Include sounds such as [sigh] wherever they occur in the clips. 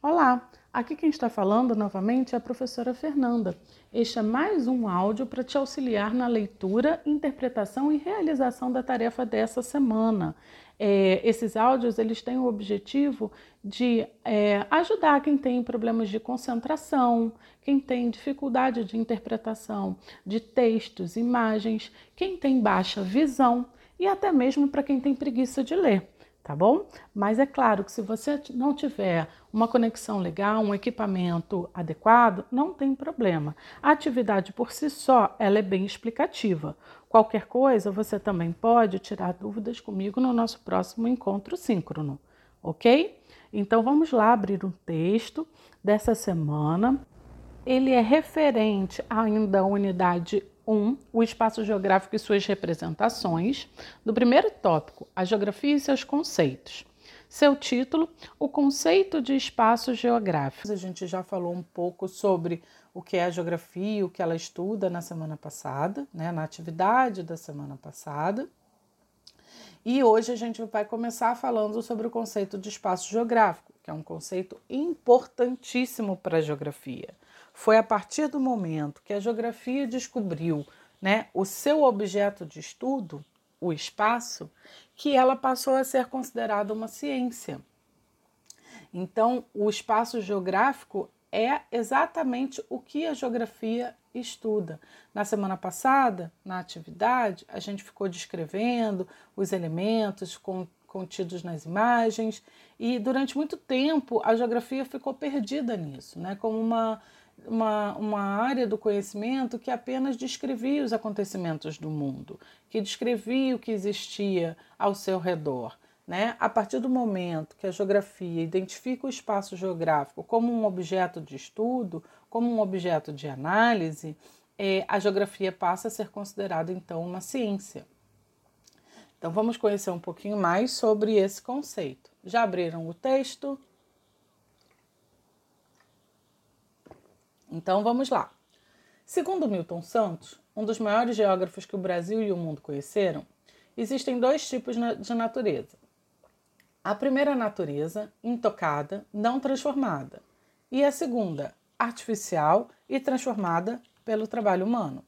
Olá, aqui quem está falando novamente é a professora Fernanda. Este é mais um áudio para te auxiliar na leitura, interpretação e realização da tarefa dessa semana. É, esses áudios eles têm o objetivo de é, ajudar quem tem problemas de concentração, quem tem dificuldade de interpretação de textos, imagens, quem tem baixa visão e até mesmo para quem tem preguiça de ler tá bom? Mas é claro que se você não tiver uma conexão legal, um equipamento adequado, não tem problema. A atividade por si só, ela é bem explicativa. Qualquer coisa, você também pode tirar dúvidas comigo no nosso próximo encontro síncrono, ok? Então vamos lá abrir um texto dessa semana. Ele é referente ainda à unidade 1. O espaço geográfico e suas representações. Do primeiro tópico, a geografia e seus conceitos. Seu título, o conceito de espaço geográfico. A gente já falou um pouco sobre o que é a geografia, o que ela estuda na semana passada, né, na atividade da semana passada. E hoje a gente vai começar falando sobre o conceito de espaço geográfico, que é um conceito importantíssimo para a geografia. Foi a partir do momento que a geografia descobriu né, o seu objeto de estudo, o espaço, que ela passou a ser considerada uma ciência. Então, o espaço geográfico é exatamente o que a geografia estuda. Na semana passada, na atividade, a gente ficou descrevendo os elementos contidos nas imagens e durante muito tempo a geografia ficou perdida nisso, né? Como uma uma, uma área do conhecimento que apenas descrevia os acontecimentos do mundo, que descrevia o que existia ao seu redor. Né? A partir do momento que a geografia identifica o espaço geográfico como um objeto de estudo, como um objeto de análise, é, a geografia passa a ser considerada então uma ciência. Então vamos conhecer um pouquinho mais sobre esse conceito. Já abriram o texto? Então vamos lá. Segundo Milton Santos, um dos maiores geógrafos que o Brasil e o mundo conheceram, existem dois tipos de natureza. A primeira natureza, intocada, não transformada, e a segunda, artificial e transformada pelo trabalho humano.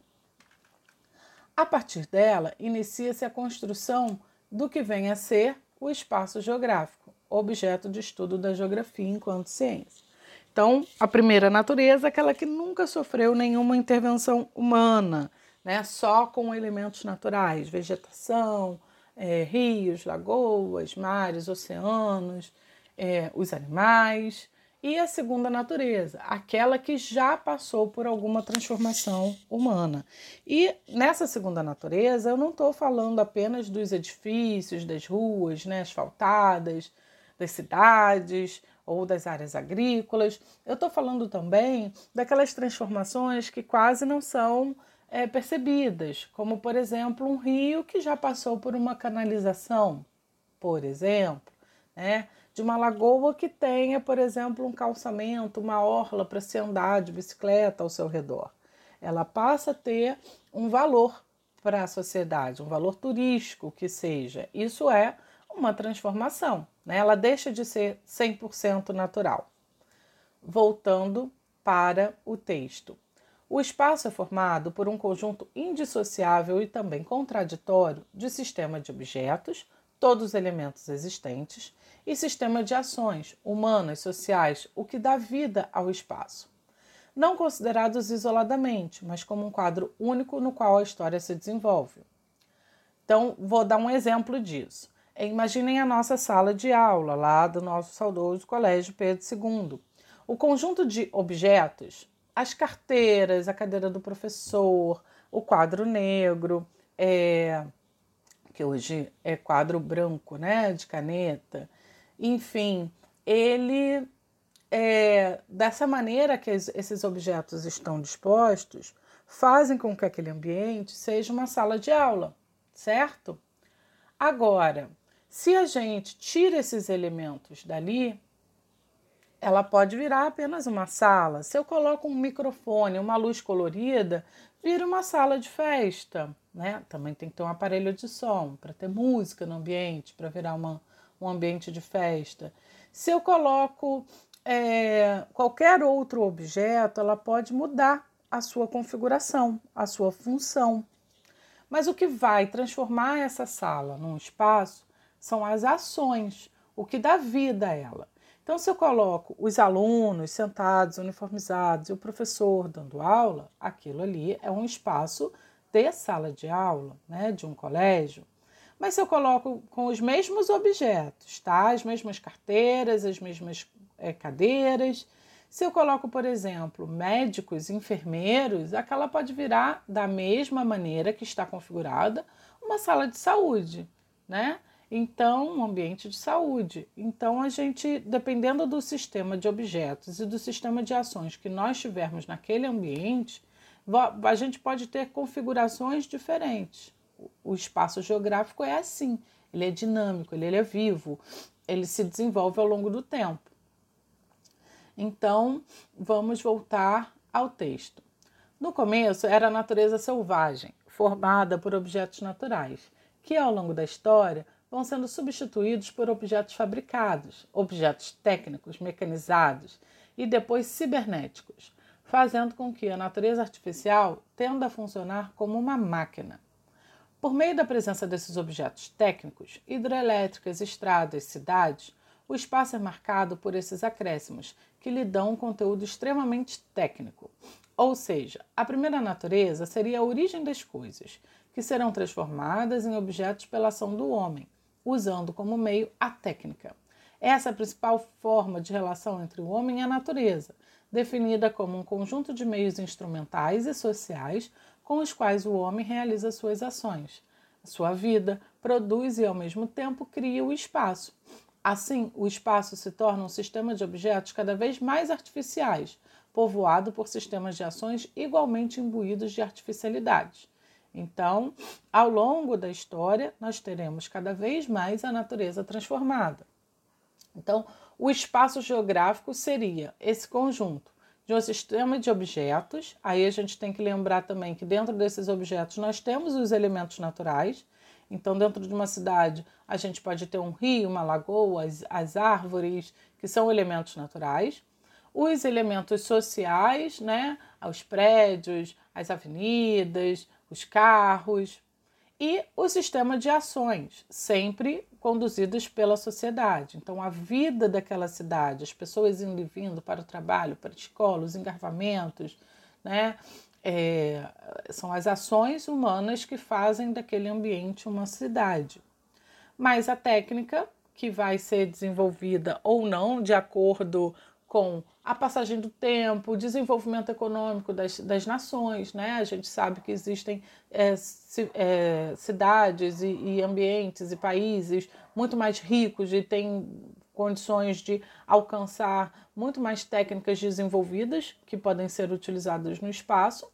A partir dela, inicia-se a construção do que vem a ser o espaço geográfico, objeto de estudo da geografia enquanto ciência. Então, a primeira natureza é aquela que nunca sofreu nenhuma intervenção humana, né? só com elementos naturais, vegetação, é, rios, lagoas, mares, oceanos, é, os animais. E a segunda natureza, aquela que já passou por alguma transformação humana. E nessa segunda natureza, eu não estou falando apenas dos edifícios, das ruas né, asfaltadas, das cidades, ou das áreas agrícolas. Eu estou falando também daquelas transformações que quase não são é, percebidas, como por exemplo um rio que já passou por uma canalização, por exemplo, né? de uma lagoa que tenha, por exemplo, um calçamento, uma orla para se andar de bicicleta ao seu redor. Ela passa a ter um valor para a sociedade, um valor turístico que seja. Isso é uma transformação. Né? Ela deixa de ser 100% natural. Voltando para o texto. O espaço é formado por um conjunto indissociável e também contraditório de sistema de objetos, todos os elementos existentes, e sistema de ações humanas, sociais, o que dá vida ao espaço. Não considerados isoladamente, mas como um quadro único no qual a história se desenvolve. Então, vou dar um exemplo disso. Imaginem a nossa sala de aula lá do nosso saudoso Colégio Pedro II. O conjunto de objetos, as carteiras, a cadeira do professor, o quadro negro, é, que hoje é quadro branco, né, de caneta, enfim, ele é, dessa maneira que esses objetos estão dispostos, fazem com que aquele ambiente seja uma sala de aula, certo? Agora, se a gente tira esses elementos dali, ela pode virar apenas uma sala. Se eu coloco um microfone, uma luz colorida, vira uma sala de festa. Né? Também tem que ter um aparelho de som para ter música no ambiente, para virar uma, um ambiente de festa. Se eu coloco é, qualquer outro objeto ela pode mudar a sua configuração, a sua função. Mas o que vai transformar essa sala num espaço são as ações, o que dá vida a ela. Então, se eu coloco os alunos sentados, uniformizados e o professor dando aula, aquilo ali é um espaço de sala de aula, né, de um colégio. Mas se eu coloco com os mesmos objetos, tá? As mesmas carteiras, as mesmas é, cadeiras. Se eu coloco, por exemplo, médicos, enfermeiros, aquela pode virar da mesma maneira que está configurada uma sala de saúde, né? Então, um ambiente de saúde. Então, a gente, dependendo do sistema de objetos e do sistema de ações que nós tivermos naquele ambiente, a gente pode ter configurações diferentes. O espaço geográfico é assim, ele é dinâmico, ele é vivo, ele se desenvolve ao longo do tempo. Então, vamos voltar ao texto. No começo era a natureza selvagem, formada por objetos naturais, que ao longo da história vão sendo substituídos por objetos fabricados, objetos técnicos, mecanizados e depois cibernéticos, fazendo com que a natureza artificial tenda a funcionar como uma máquina. Por meio da presença desses objetos técnicos, hidrelétricas, estradas, cidades, o espaço é marcado por esses acréscimos, que lhe dão um conteúdo extremamente técnico. Ou seja, a primeira natureza seria a origem das coisas, que serão transformadas em objetos pela ação do homem, usando como meio a técnica. Essa é a principal forma de relação entre o homem e a natureza, definida como um conjunto de meios instrumentais e sociais com os quais o homem realiza suas ações. Sua vida produz e, ao mesmo tempo, cria o espaço, Assim, o espaço se torna um sistema de objetos cada vez mais artificiais, povoado por sistemas de ações igualmente imbuídos de artificialidade. Então, ao longo da história, nós teremos cada vez mais a natureza transformada. Então, o espaço geográfico seria esse conjunto de um sistema de objetos. Aí a gente tem que lembrar também que dentro desses objetos nós temos os elementos naturais, então, dentro de uma cidade, a gente pode ter um rio, uma lagoa, as, as árvores, que são elementos naturais. Os elementos sociais, né? Os prédios, as avenidas, os carros. E o sistema de ações, sempre conduzidos pela sociedade. Então, a vida daquela cidade, as pessoas indo e vindo para o trabalho, para a escola, os engarrafamentos, né? É, são as ações humanas que fazem daquele ambiente uma cidade. Mas a técnica, que vai ser desenvolvida ou não de acordo com a passagem do tempo, o desenvolvimento econômico das, das nações, né? A gente sabe que existem é, é, cidades e, e ambientes e países muito mais ricos e têm condições de alcançar muito mais técnicas desenvolvidas que podem ser utilizadas no espaço.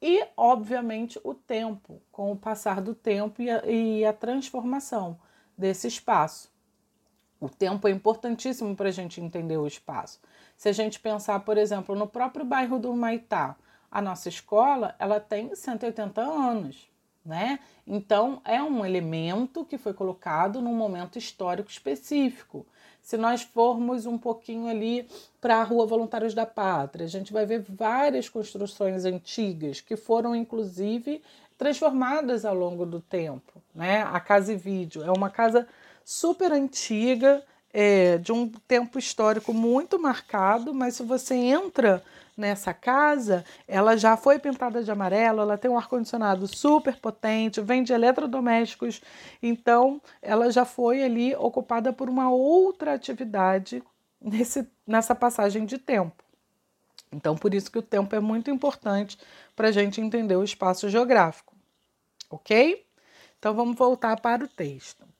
E, obviamente, o tempo, com o passar do tempo e a, e a transformação desse espaço. O tempo é importantíssimo para a gente entender o espaço. Se a gente pensar, por exemplo, no próprio bairro do Maitá, a nossa escola ela tem 180 anos né? Então é um elemento que foi colocado num momento histórico específico. Se nós formos um pouquinho ali para a Rua Voluntários da Pátria, a gente vai ver várias construções antigas que foram inclusive transformadas ao longo do tempo, né? A Casa e Vídeo é uma casa super antiga, é, de um tempo histórico muito marcado, mas se você entra nessa casa, ela já foi pintada de amarelo, ela tem um ar-condicionado super potente, vende eletrodomésticos, então ela já foi ali ocupada por uma outra atividade nesse, nessa passagem de tempo. Então, por isso que o tempo é muito importante para a gente entender o espaço geográfico, ok? Então, vamos voltar para o texto.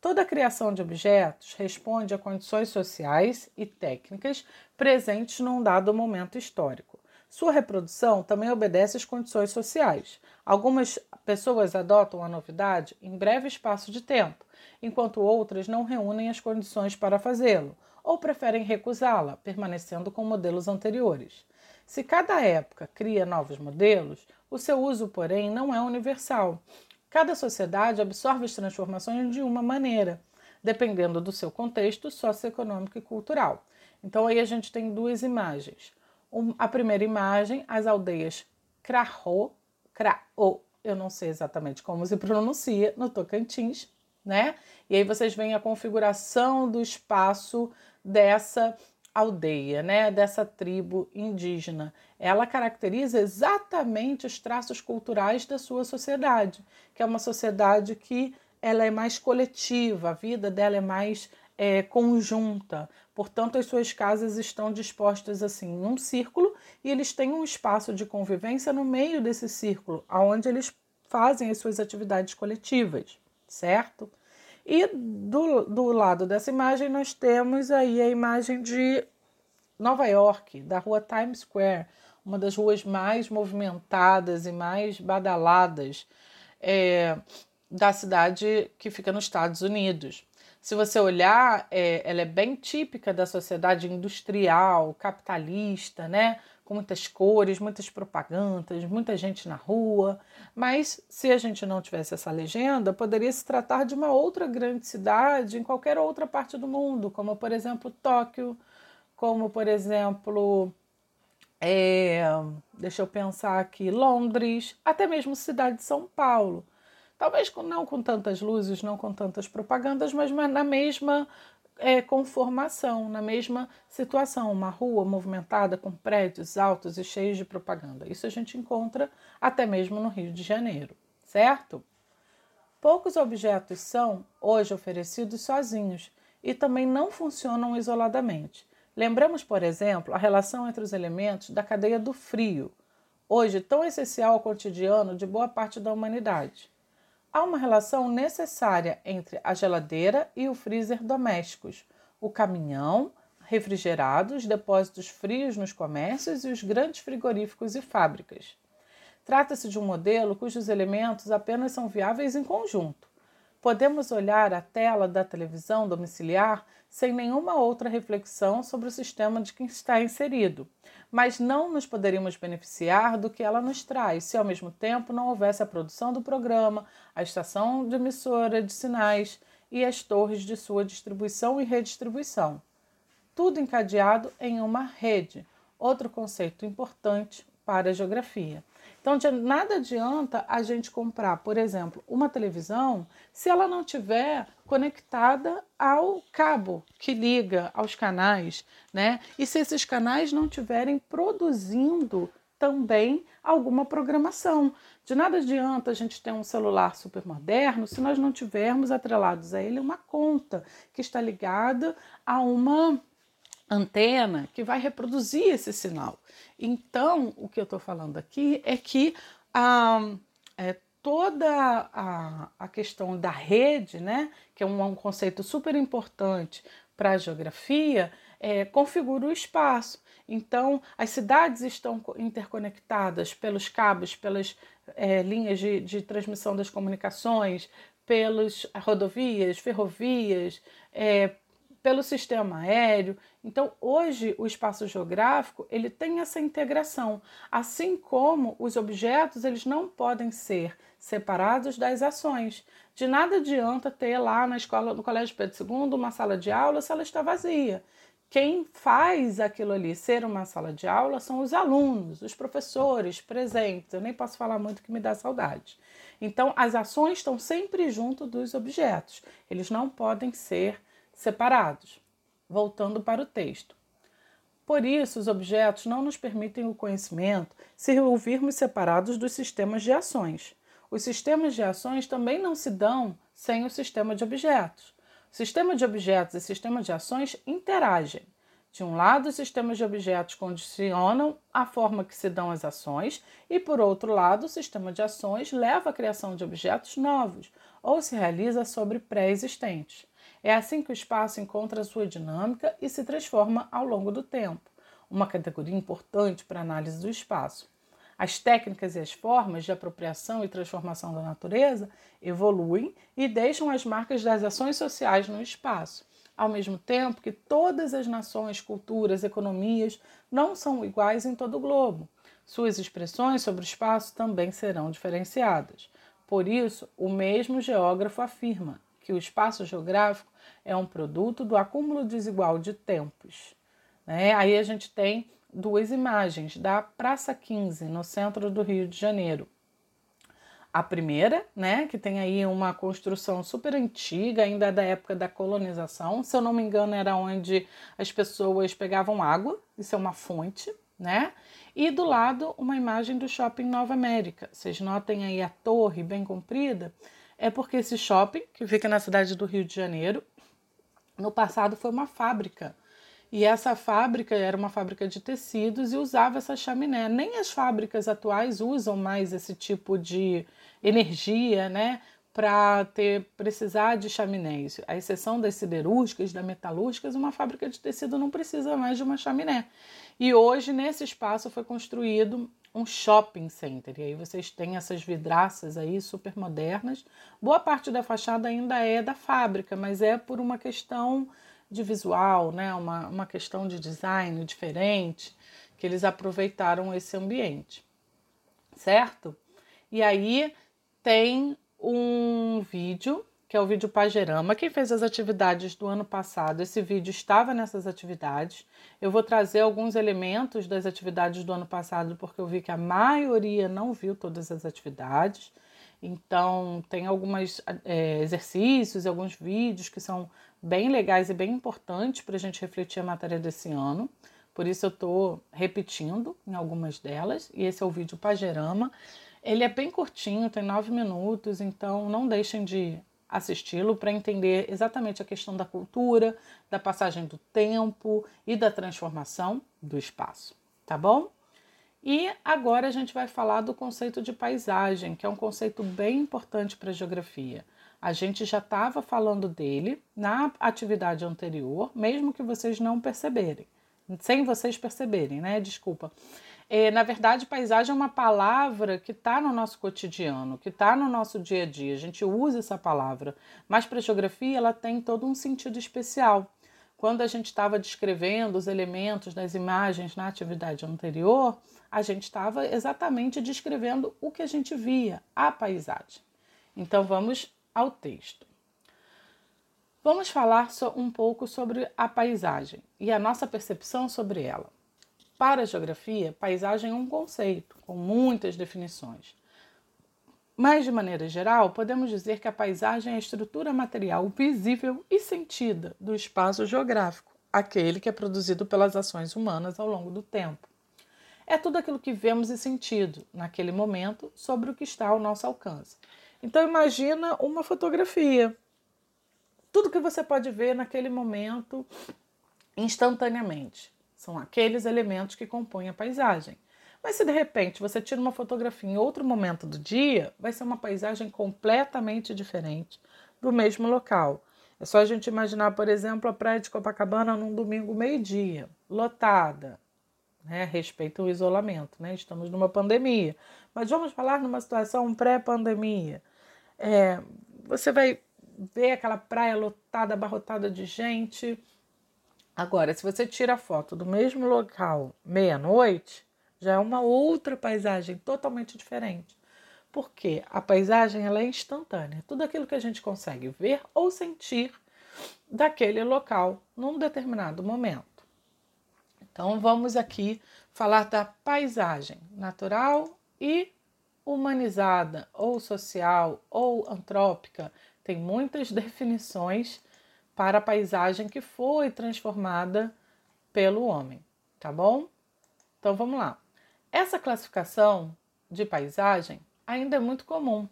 Toda criação de objetos responde a condições sociais e técnicas presentes num dado momento histórico. Sua reprodução também obedece às condições sociais. Algumas pessoas adotam a novidade em breve espaço de tempo, enquanto outras não reúnem as condições para fazê-lo ou preferem recusá-la, permanecendo com modelos anteriores. Se cada época cria novos modelos, o seu uso, porém, não é universal Cada sociedade absorve as transformações de uma maneira, dependendo do seu contexto socioeconômico e cultural. Então aí a gente tem duas imagens. Um, a primeira imagem, as aldeias Krahô, Krahô, eu não sei exatamente como se pronuncia, no Tocantins, né? E aí vocês veem a configuração do espaço dessa aldeia, né, dessa tribo indígena. Ela caracteriza exatamente os traços culturais da sua sociedade, que é uma sociedade que ela é mais coletiva, a vida dela é mais é, conjunta. Portanto, as suas casas estão dispostas assim num círculo e eles têm um espaço de convivência no meio desse círculo, onde eles fazem as suas atividades coletivas, certo? E do, do lado dessa imagem nós temos aí a imagem de Nova York, da rua Times Square, uma das ruas mais movimentadas e mais badaladas é, da cidade que fica nos Estados Unidos. Se você olhar, é, ela é bem típica da sociedade industrial, capitalista, né? Com muitas cores, muitas propagandas, muita gente na rua. Mas se a gente não tivesse essa legenda, poderia se tratar de uma outra grande cidade em qualquer outra parte do mundo, como por exemplo Tóquio, como por exemplo, é, deixa eu pensar aqui, Londres, até mesmo cidade de São Paulo. Talvez não com tantas luzes, não com tantas propagandas, mas na mesma é, conformação, na mesma situação, uma rua movimentada com prédios altos e cheios de propaganda. Isso a gente encontra até mesmo no Rio de Janeiro, certo? Poucos objetos são hoje oferecidos sozinhos e também não funcionam isoladamente. Lembramos, por exemplo, a relação entre os elementos da cadeia do frio, hoje tão essencial ao cotidiano de boa parte da humanidade. Há uma relação necessária entre a geladeira e o freezer domésticos, o caminhão refrigerado, os depósitos frios nos comércios e os grandes frigoríficos e fábricas. Trata-se de um modelo cujos elementos apenas são viáveis em conjunto. Podemos olhar a tela da televisão domiciliar sem nenhuma outra reflexão sobre o sistema de que está inserido, mas não nos poderíamos beneficiar do que ela nos traz se ao mesmo tempo não houvesse a produção do programa, a estação de emissora de sinais e as torres de sua distribuição e redistribuição. Tudo encadeado em uma rede, outro conceito importante para a geografia. Então, de nada adianta a gente comprar, por exemplo, uma televisão se ela não tiver conectada ao cabo que liga aos canais, né? E se esses canais não tiverem produzindo também alguma programação. De nada adianta a gente ter um celular super moderno se nós não tivermos atrelados a ele uma conta que está ligada a uma antena que vai reproduzir esse sinal. Então, o que eu estou falando aqui é que ah, é, toda a, a questão da rede, né, que é um, um conceito super importante para a geografia, é, configura o espaço. Então, as cidades estão interconectadas pelos cabos, pelas é, linhas de, de transmissão das comunicações, pelas rodovias, ferrovias, é, pelo sistema aéreo. Então, hoje o espaço geográfico, ele tem essa integração, assim como os objetos, eles não podem ser separados das ações. De nada adianta ter lá na escola, no Colégio Pedro II, uma sala de aula se ela está vazia. Quem faz aquilo ali ser uma sala de aula são os alunos, os professores presentes. Eu nem posso falar muito que me dá saudade. Então, as ações estão sempre junto dos objetos. Eles não podem ser separados. Voltando para o texto. Por isso, os objetos não nos permitem o conhecimento se ouvirmos separados dos sistemas de ações. Os sistemas de ações também não se dão sem o sistema de objetos. O sistema de objetos e sistema de ações interagem. De um lado, os sistemas de objetos condicionam a forma que se dão as ações, e por outro lado, o sistema de ações leva à criação de objetos novos ou se realiza sobre pré-existentes. É assim que o espaço encontra sua dinâmica e se transforma ao longo do tempo, uma categoria importante para a análise do espaço. As técnicas e as formas de apropriação e transformação da natureza evoluem e deixam as marcas das ações sociais no espaço, ao mesmo tempo que todas as nações, culturas, economias não são iguais em todo o globo. Suas expressões sobre o espaço também serão diferenciadas. Por isso, o mesmo geógrafo afirma: que o espaço geográfico é um produto do acúmulo desigual de tempos. Né? Aí a gente tem duas imagens da Praça 15, no centro do Rio de Janeiro. A primeira, né, que tem aí uma construção super antiga, ainda da época da colonização. Se eu não me engano, era onde as pessoas pegavam água, isso é uma fonte, né? E do lado, uma imagem do shopping Nova América. Vocês notem aí a torre bem comprida? É porque esse shopping, que fica na cidade do Rio de Janeiro, no passado foi uma fábrica e essa fábrica era uma fábrica de tecidos e usava essa chaminé. Nem as fábricas atuais usam mais esse tipo de energia, né, para ter precisar de chaminés. A exceção das siderúrgicas, da metalúrgicas, uma fábrica de tecido não precisa mais de uma chaminé. E hoje nesse espaço foi construído um shopping center. E aí vocês têm essas vidraças aí super modernas. Boa parte da fachada ainda é da fábrica, mas é por uma questão de visual, né? uma, uma questão de design diferente, que eles aproveitaram esse ambiente, certo? E aí tem um vídeo, que é o vídeo Pagerama. Quem fez as atividades do ano passado, esse vídeo estava nessas atividades. Eu vou trazer alguns elementos das atividades do ano passado, porque eu vi que a maioria não viu todas as atividades. Então, tem alguns é, exercícios e alguns vídeos que são bem legais e bem importantes para a gente refletir a matéria desse ano. Por isso eu estou repetindo em algumas delas. E esse é o vídeo Pagerama. Ele é bem curtinho, tem nove minutos, então não deixem de assisti-lo para entender exatamente a questão da cultura, da passagem do tempo e da transformação do espaço, tá bom? E agora a gente vai falar do conceito de paisagem, que é um conceito bem importante para a geografia. A gente já estava falando dele na atividade anterior, mesmo que vocês não perceberem, sem vocês perceberem, né? Desculpa. É, na verdade, paisagem é uma palavra que está no nosso cotidiano, que está no nosso dia a dia. A gente usa essa palavra, mas para a geografia ela tem todo um sentido especial. Quando a gente estava descrevendo os elementos das imagens na atividade anterior, a gente estava exatamente descrevendo o que a gente via, a paisagem. Então vamos ao texto. Vamos falar um pouco sobre a paisagem e a nossa percepção sobre ela. Para a geografia, paisagem é um conceito com muitas definições. Mas, de maneira geral, podemos dizer que a paisagem é a estrutura material visível e sentida do espaço geográfico, aquele que é produzido pelas ações humanas ao longo do tempo. É tudo aquilo que vemos e sentido naquele momento sobre o que está ao nosso alcance. Então imagina uma fotografia. Tudo que você pode ver naquele momento instantaneamente. São aqueles elementos que compõem a paisagem. Mas se de repente você tira uma fotografia em outro momento do dia, vai ser uma paisagem completamente diferente do mesmo local. É só a gente imaginar, por exemplo, a praia de Copacabana num domingo meio-dia, lotada, né? Respeita o isolamento, né? Estamos numa pandemia. Mas vamos falar numa situação pré-pandemia. É, você vai ver aquela praia lotada, abarrotada de gente. Agora, se você tira a foto do mesmo local meia-noite, já é uma outra paisagem totalmente diferente. Porque a paisagem ela é instantânea. Tudo aquilo que a gente consegue ver ou sentir daquele local num determinado momento. Então vamos aqui falar da paisagem natural e humanizada, ou social, ou antrópica, tem muitas [laughs] definições para a paisagem que foi transformada pelo homem, tá bom? Então vamos lá. Essa classificação de paisagem ainda é muito comum.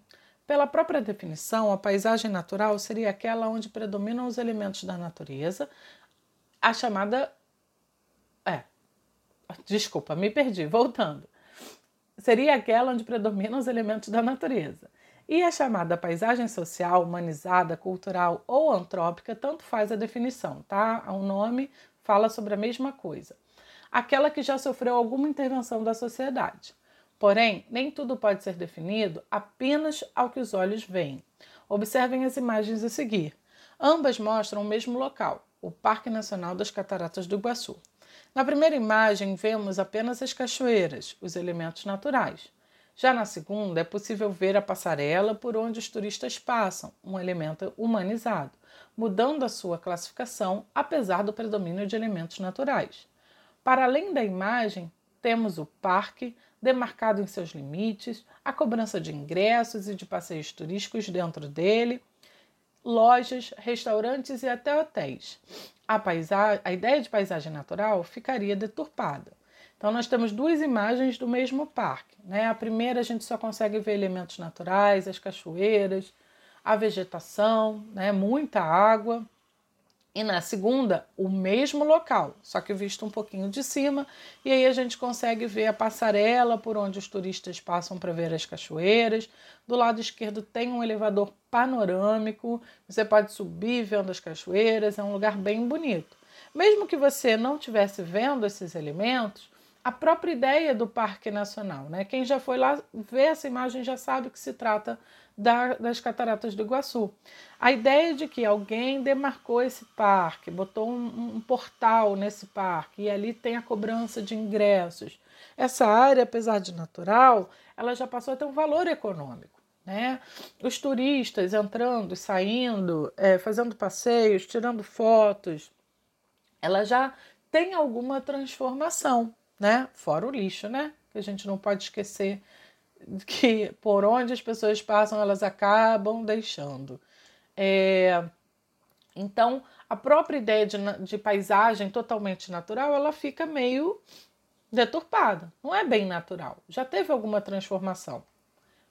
Pela própria definição, a paisagem natural seria aquela onde predominam os elementos da natureza, a chamada. É. Desculpa, me perdi, voltando seria aquela onde predominam os elementos da natureza. E a chamada paisagem social, humanizada, cultural ou antrópica, tanto faz a definição, tá? O nome fala sobre a mesma coisa. Aquela que já sofreu alguma intervenção da sociedade. Porém, nem tudo pode ser definido apenas ao que os olhos veem. Observem as imagens a seguir. Ambas mostram o mesmo local, o Parque Nacional das Cataratas do Iguaçu. Na primeira imagem, vemos apenas as cachoeiras, os elementos naturais. Já na segunda, é possível ver a passarela por onde os turistas passam, um elemento humanizado, mudando a sua classificação apesar do predomínio de elementos naturais. Para além da imagem, temos o parque demarcado em seus limites, a cobrança de ingressos e de passeios turísticos dentro dele, lojas, restaurantes e até hotéis. A, paisagem, a ideia de paisagem natural ficaria deturpada. Então, nós temos duas imagens do mesmo parque. Né? A primeira, a gente só consegue ver elementos naturais, as cachoeiras, a vegetação, né? muita água. E na segunda, o mesmo local, só que visto um pouquinho de cima, e aí a gente consegue ver a passarela por onde os turistas passam para ver as cachoeiras. Do lado esquerdo tem um elevador panorâmico, você pode subir vendo as cachoeiras, é um lugar bem bonito. Mesmo que você não estivesse vendo esses elementos, a própria ideia do Parque Nacional, né? Quem já foi lá ver essa imagem já sabe que se trata da, das Cataratas do Iguaçu. A ideia de que alguém demarcou esse parque, botou um, um portal nesse parque e ali tem a cobrança de ingressos. Essa área, apesar de natural, ela já passou a ter um valor econômico. Né? Os turistas entrando, saindo, é, fazendo passeios, tirando fotos, ela já tem alguma transformação, né? Fora o lixo, né? Que a gente não pode esquecer que por onde as pessoas passam, elas acabam deixando. É, então, a própria ideia de, de paisagem totalmente natural, ela fica meio deturpada. Não é bem natural. Já teve alguma transformação.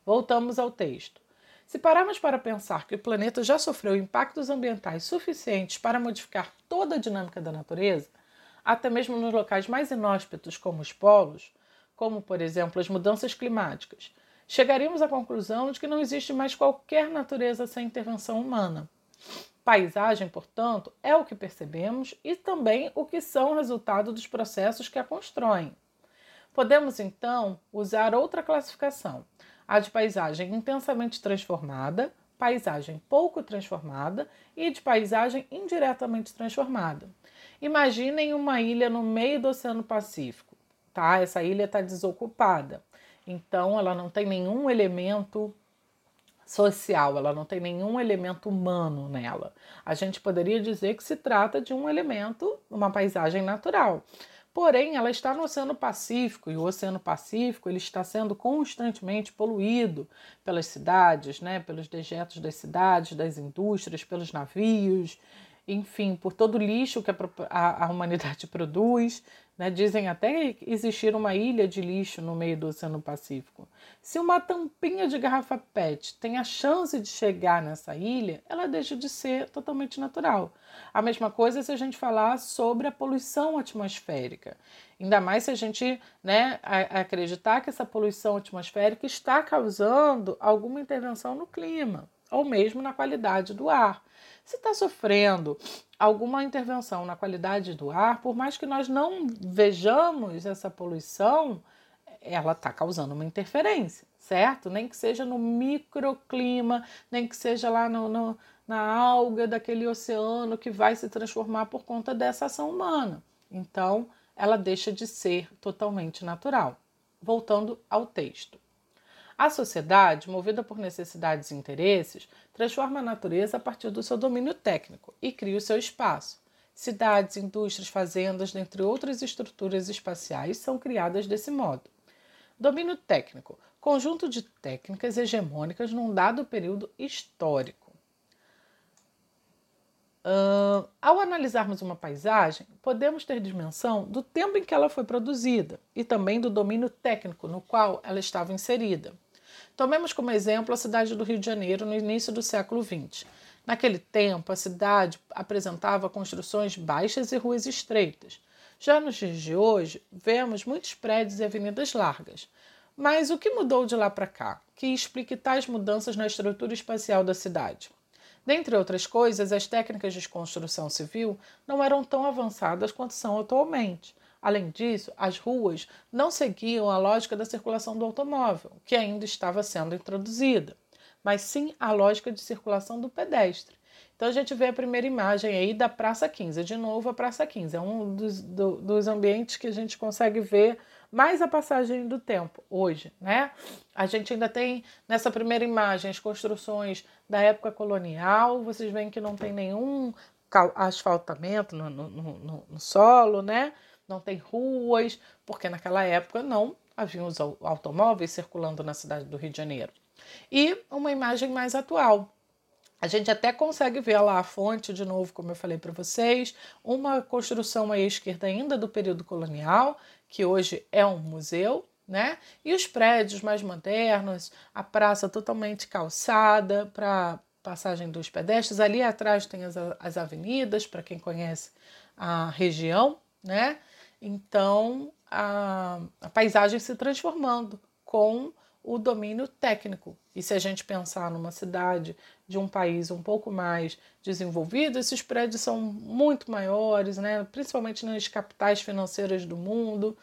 Voltamos ao texto. Se pararmos para pensar que o planeta já sofreu impactos ambientais suficientes para modificar toda a dinâmica da natureza, até mesmo nos locais mais inóspitos, como os polos, como por exemplo as mudanças climáticas, chegaríamos à conclusão de que não existe mais qualquer natureza sem intervenção humana. Paisagem, portanto, é o que percebemos e também o que são resultado dos processos que a constroem. Podemos então usar outra classificação, a de paisagem intensamente transformada, paisagem pouco transformada e de paisagem indiretamente transformada. Imaginem uma ilha no meio do Oceano Pacífico tá? Essa ilha está desocupada. Então, ela não tem nenhum elemento social, ela não tem nenhum elemento humano nela. A gente poderia dizer que se trata de um elemento, uma paisagem natural. Porém, ela está no Oceano Pacífico e o Oceano Pacífico ele está sendo constantemente poluído pelas cidades, né, pelos dejetos das cidades, das indústrias, pelos navios, enfim, por todo o lixo que a, a, a humanidade [laughs] produz. Né? Dizem até existir uma ilha de lixo no meio do Oceano Pacífico. Se uma tampinha de garrafa PET tem a chance de chegar nessa ilha, ela deixa de ser totalmente natural. A mesma coisa se a gente falar sobre a poluição atmosférica. Ainda mais se a gente né, acreditar que essa poluição atmosférica está causando alguma intervenção no clima ou mesmo na qualidade do ar. Se está sofrendo alguma intervenção na qualidade do ar, por mais que nós não vejamos essa poluição, ela está causando uma interferência, certo? Nem que seja no microclima, nem que seja lá no, no, na alga daquele oceano que vai se transformar por conta dessa ação humana. Então, ela deixa de ser totalmente natural. Voltando ao texto. A sociedade, movida por necessidades e interesses, transforma a natureza a partir do seu domínio técnico e cria o seu espaço. Cidades, indústrias, fazendas, dentre outras estruturas espaciais, são criadas desse modo. Domínio técnico conjunto de técnicas hegemônicas num dado período histórico. Uh, ao analisarmos uma paisagem, podemos ter dimensão do tempo em que ela foi produzida e também do domínio técnico no qual ela estava inserida. Tomemos como exemplo a cidade do Rio de Janeiro no início do século XX. Naquele tempo, a cidade apresentava construções baixas e ruas estreitas. Já nos dias de hoje, vemos muitos prédios e avenidas largas. Mas o que mudou de lá para cá? Que explique tais mudanças na estrutura espacial da cidade? Dentre outras coisas, as técnicas de construção civil não eram tão avançadas quanto são atualmente. Além disso, as ruas não seguiam a lógica da circulação do automóvel, que ainda estava sendo introduzida, mas sim a lógica de circulação do pedestre. Então a gente vê a primeira imagem aí da Praça 15. De novo, a Praça 15 é um dos, do, dos ambientes que a gente consegue ver mais a passagem do tempo hoje, né? A gente ainda tem nessa primeira imagem as construções da época colonial. Vocês veem que não tem nenhum asfaltamento no, no, no, no solo, né? Não tem ruas, porque naquela época não haviam os automóveis circulando na cidade do Rio de Janeiro. E uma imagem mais atual. A gente até consegue ver lá a fonte, de novo, como eu falei para vocês, uma construção à esquerda ainda do período colonial, que hoje é um museu, né? E os prédios mais modernos, a praça totalmente calçada para passagem dos pedestres. Ali atrás tem as, as avenidas, para quem conhece a região, né? Então a, a paisagem se transformando com o domínio técnico. E se a gente pensar numa cidade de um país um pouco mais desenvolvido, esses prédios são muito maiores, né? principalmente nas capitais financeiras do mundo,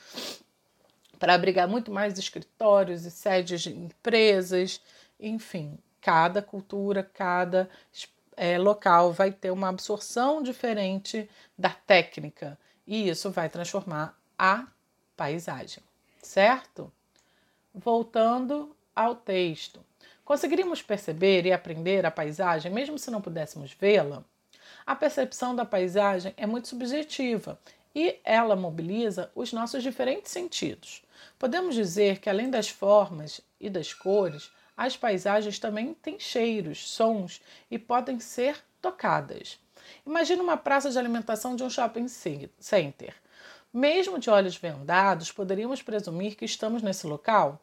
para abrigar muito mais escritórios e sedes de empresas, enfim, cada cultura, cada é, local vai ter uma absorção diferente da técnica e isso vai transformar a paisagem, certo? Voltando ao texto. Conseguiríamos perceber e aprender a paisagem mesmo se não pudéssemos vê-la? A percepção da paisagem é muito subjetiva e ela mobiliza os nossos diferentes sentidos. Podemos dizer que, além das formas e das cores, as paisagens também têm cheiros, sons e podem ser tocadas. Imagine uma praça de alimentação de um shopping center. Mesmo de olhos vendados, poderíamos presumir que estamos nesse local?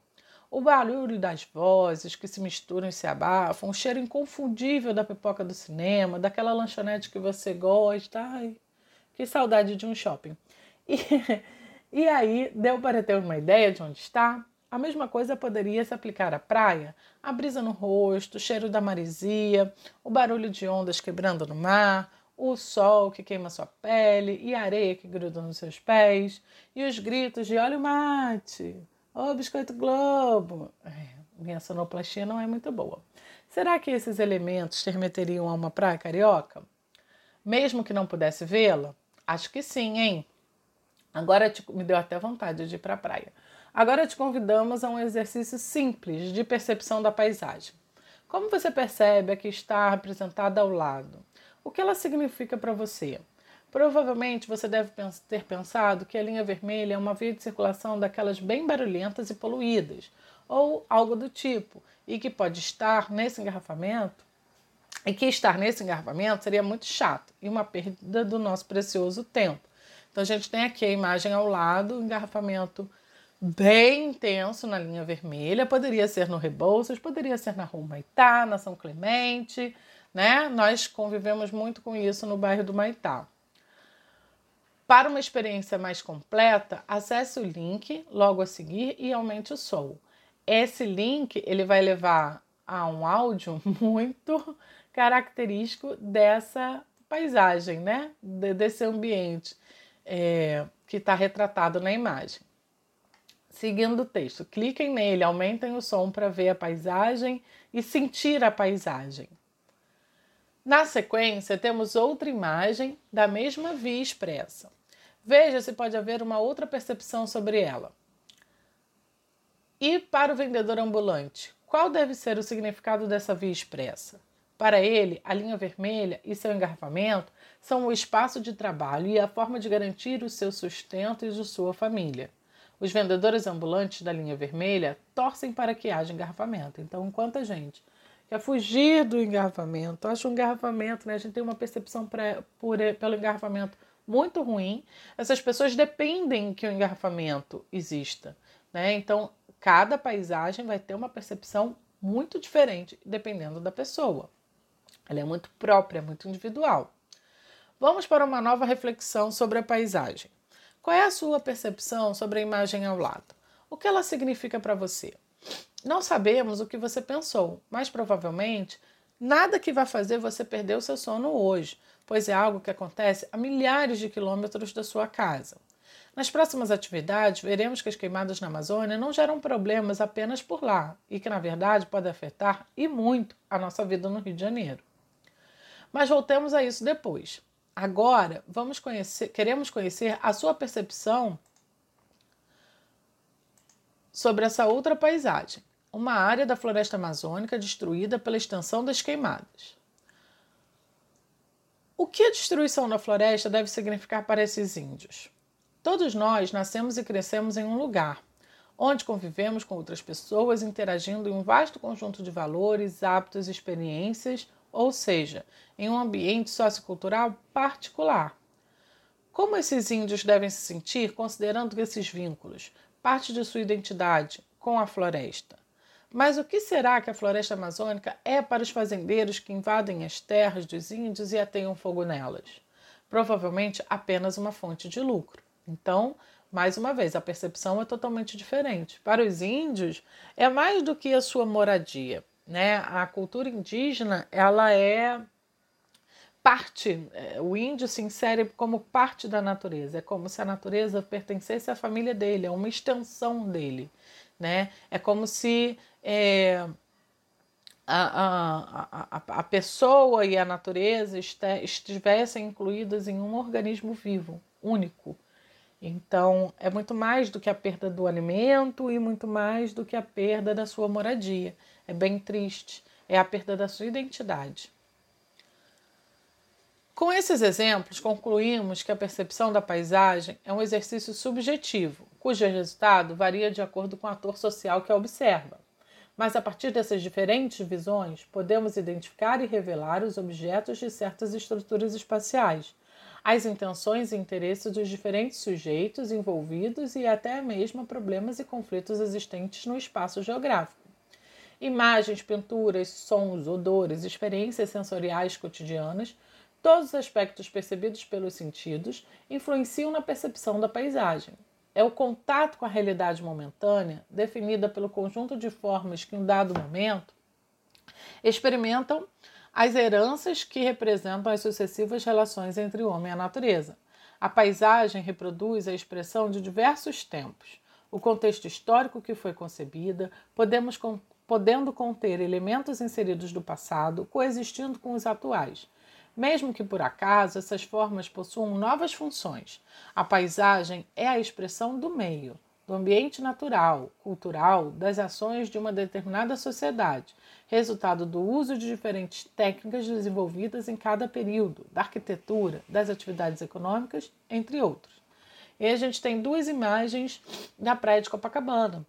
O barulho das vozes que se misturam e se abafam, o cheiro inconfundível da pipoca do cinema, daquela lanchonete que você gosta. Ai, que saudade de um shopping. E, [laughs] e aí, deu para ter uma ideia de onde está? A mesma coisa poderia se aplicar à praia. A brisa no rosto, o cheiro da maresia, o barulho de ondas quebrando no mar, o sol que queima sua pele e a areia que gruda nos seus pés, e os gritos de olha o mate, ô oh, biscoito globo. É, minha sonoplastia não é muito boa. Será que esses elementos te remeteriam a uma praia carioca? Mesmo que não pudesse vê-la? Acho que sim, hein? Agora te, me deu até vontade de ir para a praia. Agora te convidamos a um exercício simples de percepção da paisagem. Como você percebe a que está representada ao lado? O que ela significa para você? Provavelmente você deve ter pensado que a linha vermelha é uma via de circulação daquelas bem barulhentas e poluídas, ou algo do tipo, e que pode estar nesse engarrafamento, e que estar nesse engarrafamento seria muito chato e uma perda do nosso precioso tempo. Então a gente tem aqui a imagem ao lado, engarrafamento bem intenso na linha vermelha, poderia ser no Rebouças, poderia ser na Rua Maitá, na São Clemente, né? Nós convivemos muito com isso no bairro do Maitá. Para uma experiência mais completa, acesse o link logo a seguir e aumente o som. Esse link ele vai levar a um áudio [laughs] muito característico dessa paisagem, né? desse ambiente é, que está retratado na imagem. Seguindo o texto, cliquem nele, aumentem o som para ver a paisagem e sentir a paisagem. Na sequência, temos outra imagem da mesma via expressa. Veja se pode haver uma outra percepção sobre ela. E para o vendedor ambulante, qual deve ser o significado dessa via expressa? Para ele, a linha vermelha e seu engarrafamento são o espaço de trabalho e a forma de garantir o seu sustento e de sua família. Os vendedores ambulantes da linha vermelha torcem para que haja engarrafamento. Então, enquanto a gente quer fugir do engarrafamento. Acho o engarrafamento, né? A gente tem uma percepção pré, por, pelo engarrafamento muito ruim. Essas pessoas dependem que o engarrafamento exista, né? Então, cada paisagem vai ter uma percepção muito diferente dependendo da pessoa. Ela é muito própria, muito individual. Vamos para uma nova reflexão sobre a paisagem. Qual é a sua percepção sobre a imagem ao lado? O que ela significa para você? Não sabemos o que você pensou, mas provavelmente nada que vá fazer você perder o seu sono hoje, pois é algo que acontece a milhares de quilômetros da sua casa. Nas próximas atividades, veremos que as queimadas na Amazônia não geram problemas apenas por lá e que, na verdade, podem afetar e muito a nossa vida no Rio de Janeiro. Mas voltemos a isso depois. Agora, vamos conhecer, queremos conhecer a sua percepção sobre essa outra paisagem uma área da floresta amazônica destruída pela extensão das queimadas. O que a destruição da floresta deve significar para esses índios? Todos nós nascemos e crescemos em um lugar, onde convivemos com outras pessoas, interagindo em um vasto conjunto de valores, hábitos experiências, ou seja, em um ambiente sociocultural particular. Como esses índios devem se sentir considerando que esses vínculos, parte de sua identidade com a floresta? Mas o que será que a floresta amazônica é para os fazendeiros que invadem as terras dos índios e ateiam fogo nelas? Provavelmente apenas uma fonte de lucro. Então, mais uma vez, a percepção é totalmente diferente. Para os índios, é mais do que a sua moradia. Né? A cultura indígena ela é parte, é, o índio se insere como parte da natureza, é como se a natureza pertencesse à família dele, é uma extensão dele, né? É como se é, a, a, a, a pessoa e a natureza estivessem incluídas em um organismo vivo, único. Então, é muito mais do que a perda do alimento e muito mais do que a perda da sua moradia. É bem triste. É a perda da sua identidade. Com esses exemplos, concluímos que a percepção da paisagem é um exercício subjetivo, cujo resultado varia de acordo com o ator social que a observa. Mas a partir dessas diferentes visões, podemos identificar e revelar os objetos de certas estruturas espaciais, as intenções e interesses dos diferentes sujeitos envolvidos e até mesmo problemas e conflitos existentes no espaço geográfico. Imagens, pinturas, sons, odores, experiências sensoriais cotidianas, todos os aspectos percebidos pelos sentidos influenciam na percepção da paisagem. É o contato com a realidade momentânea, definida pelo conjunto de formas que, em um dado momento, experimentam as heranças que representam as sucessivas relações entre o homem e a natureza. A paisagem reproduz a expressão de diversos tempos, o contexto histórico que foi concebida, podemos, podendo conter elementos inseridos do passado, coexistindo com os atuais. Mesmo que por acaso essas formas possuam novas funções, a paisagem é a expressão do meio, do ambiente natural, cultural, das ações de uma determinada sociedade, resultado do uso de diferentes técnicas desenvolvidas em cada período, da arquitetura, das atividades econômicas, entre outros. E a gente tem duas imagens da praia de Copacabana,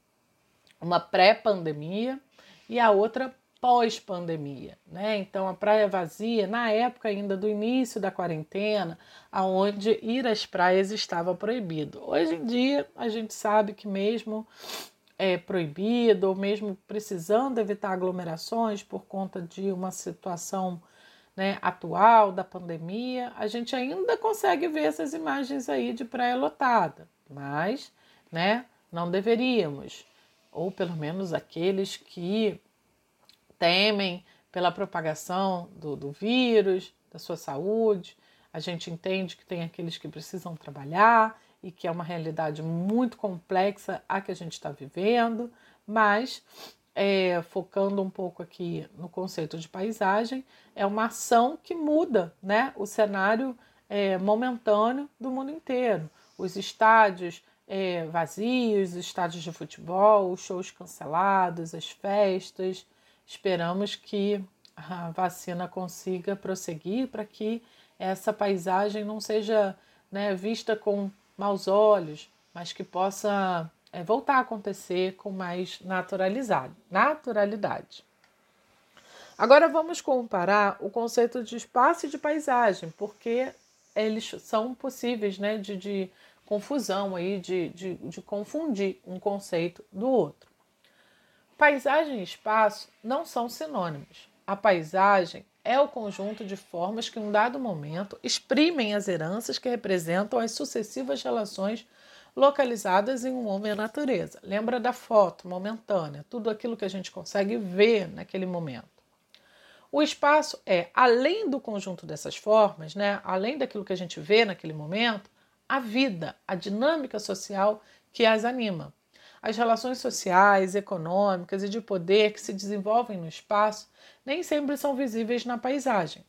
uma pré-pandemia e a outra pós-pandemia, né? Então a praia vazia, na época ainda do início da quarentena, aonde ir às praias estava proibido. Hoje em dia a gente sabe que mesmo é proibido ou mesmo precisando evitar aglomerações por conta de uma situação né, atual da pandemia, a gente ainda consegue ver essas imagens aí de praia lotada, mas, né, não deveríamos, ou pelo menos aqueles que temem pela propagação do, do vírus, da sua saúde. A gente entende que tem aqueles que precisam trabalhar e que é uma realidade muito complexa a que a gente está vivendo, mas é, focando um pouco aqui no conceito de paisagem, é uma ação que muda né, o cenário é, momentâneo do mundo inteiro. Os estádios é, vazios, os estádios de futebol, os shows cancelados, as festas, Esperamos que a vacina consiga prosseguir para que essa paisagem não seja né, vista com maus olhos, mas que possa é, voltar a acontecer com mais naturalizado, naturalidade. Agora vamos comparar o conceito de espaço e de paisagem, porque eles são possíveis né, de, de confusão, aí, de, de, de confundir um conceito do outro. Paisagem e espaço não são sinônimos. A paisagem é o conjunto de formas que, em um dado momento, exprimem as heranças que representam as sucessivas relações localizadas em um homem e natureza. Lembra da foto momentânea, tudo aquilo que a gente consegue ver naquele momento. O espaço é, além do conjunto dessas formas, né, além daquilo que a gente vê naquele momento, a vida, a dinâmica social que as anima. As relações sociais, econômicas e de poder que se desenvolvem no espaço nem sempre são visíveis na paisagem.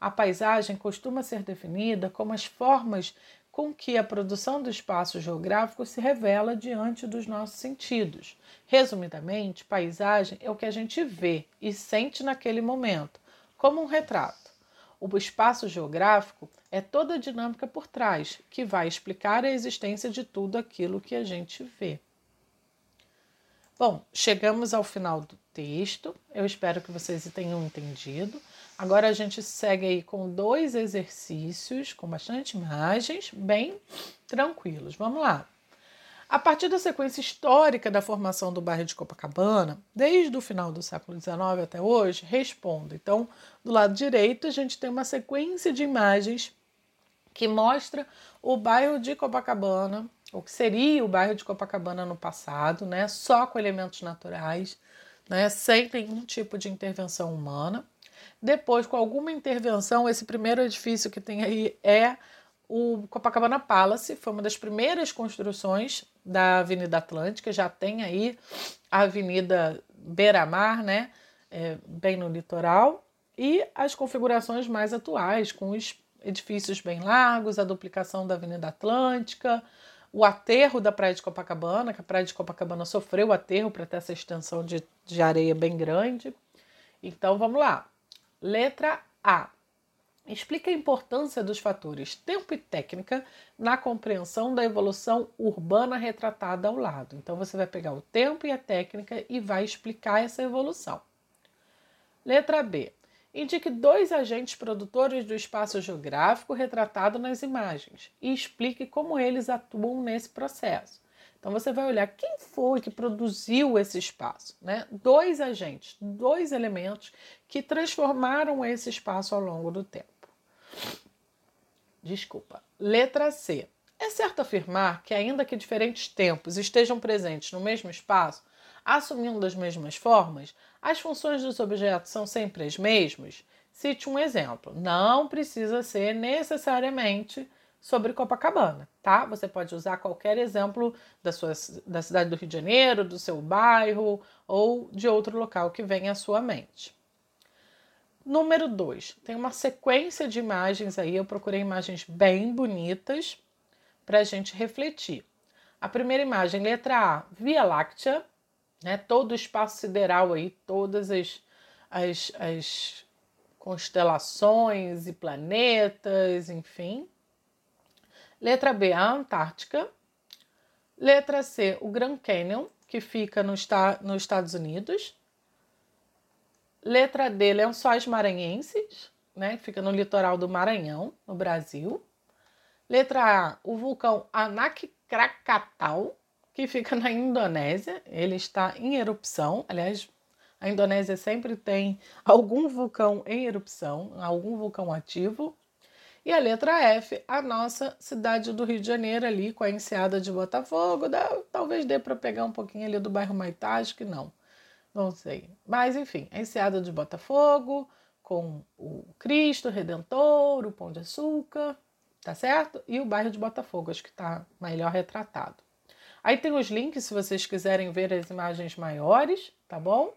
A paisagem costuma ser definida como as formas com que a produção do espaço geográfico se revela diante dos nossos sentidos. Resumidamente, paisagem é o que a gente vê e sente naquele momento, como um retrato. O espaço geográfico é toda a dinâmica por trás, que vai explicar a existência de tudo aquilo que a gente vê. Bom, chegamos ao final do texto. Eu espero que vocês tenham entendido. Agora a gente segue aí com dois exercícios com bastante imagens, bem tranquilos. Vamos lá. A partir da sequência histórica da formação do bairro de Copacabana, desde o final do século XIX até hoje, responda. Então, do lado direito, a gente tem uma sequência de imagens que mostra o bairro de Copacabana, o que seria o bairro de Copacabana no passado, né? Só com elementos naturais, né? Sem nenhum tipo de intervenção humana. Depois, com alguma intervenção, esse primeiro edifício que tem aí é o Copacabana Palace, foi uma das primeiras construções da Avenida Atlântica, já tem aí a Avenida Beira-Mar, né, é, bem no litoral, e as configurações mais atuais, com os edifícios bem largos, a duplicação da Avenida Atlântica, o aterro da Praia de Copacabana, que a Praia de Copacabana sofreu aterro para ter essa extensão de, de areia bem grande. Então vamos lá. Letra A. Explica a importância dos fatores tempo e técnica na compreensão da evolução urbana retratada ao lado. Então você vai pegar o tempo e a técnica e vai explicar essa evolução. Letra B. Indique dois agentes produtores do espaço geográfico retratado nas imagens e explique como eles atuam nesse processo. Então você vai olhar quem foi que produziu esse espaço, né? Dois agentes, dois elementos que transformaram esse espaço ao longo do tempo. Desculpa. Letra C. É certo afirmar que, ainda que diferentes tempos estejam presentes no mesmo espaço, assumindo as mesmas formas, as funções dos objetos são sempre as mesmas? Cite um exemplo. Não precisa ser necessariamente sobre Copacabana, tá? Você pode usar qualquer exemplo da, sua, da cidade do Rio de Janeiro, do seu bairro ou de outro local que venha à sua mente. Número 2, tem uma sequência de imagens aí, eu procurei imagens bem bonitas para a gente refletir. A primeira imagem, letra A, Via Láctea, né? Todo o espaço sideral aí, todas as, as, as constelações e planetas, enfim. Letra B, a Antártica. Letra C, o Grand Canyon, que fica no, nos Estados Unidos. Letra D, Lençóis Maranhenses, né, que fica no litoral do Maranhão, no Brasil. Letra A, o vulcão Anak Krakatau, que fica na Indonésia. Ele está em erupção. Aliás, a Indonésia sempre tem [laughs] algum vulcão em erupção, algum vulcão ativo. E a letra F, a nossa cidade do Rio de Janeiro, ali com a enseada de Botafogo. Dá, talvez dê para pegar um pouquinho ali do bairro Maitá, acho que não. Não sei. Mas, enfim, a enseada de Botafogo, com o Cristo Redentor, o Pão de Açúcar, tá certo? E o bairro de Botafogo, acho que está melhor retratado. Aí tem os links se vocês quiserem ver as imagens maiores, tá bom?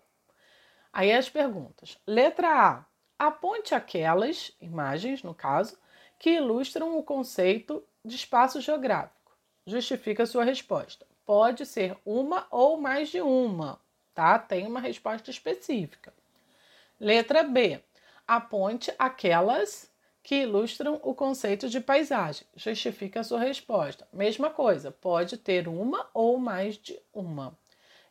Aí as perguntas. Letra A. Aponte aquelas imagens, no caso, que ilustram o conceito de espaço geográfico. Justifica a sua resposta. Pode ser uma ou mais de uma, tá? Tem uma resposta específica. Letra B. Aponte aquelas que ilustram o conceito de paisagem. Justifica a sua resposta. Mesma coisa, pode ter uma ou mais de uma.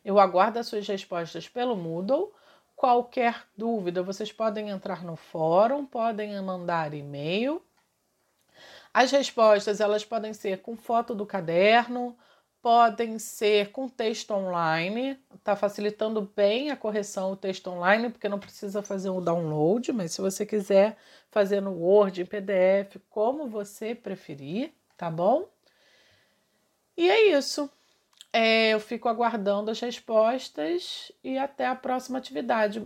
Eu aguardo as suas respostas pelo Moodle. Qualquer dúvida, vocês podem entrar no fórum, podem mandar e-mail. As respostas, elas podem ser com foto do caderno, podem ser com texto online, está facilitando bem a correção o texto online, porque não precisa fazer um download, mas se você quiser fazer no Word, em PDF, como você preferir, tá bom? E é isso. É, eu fico aguardando as respostas e até a próxima atividade.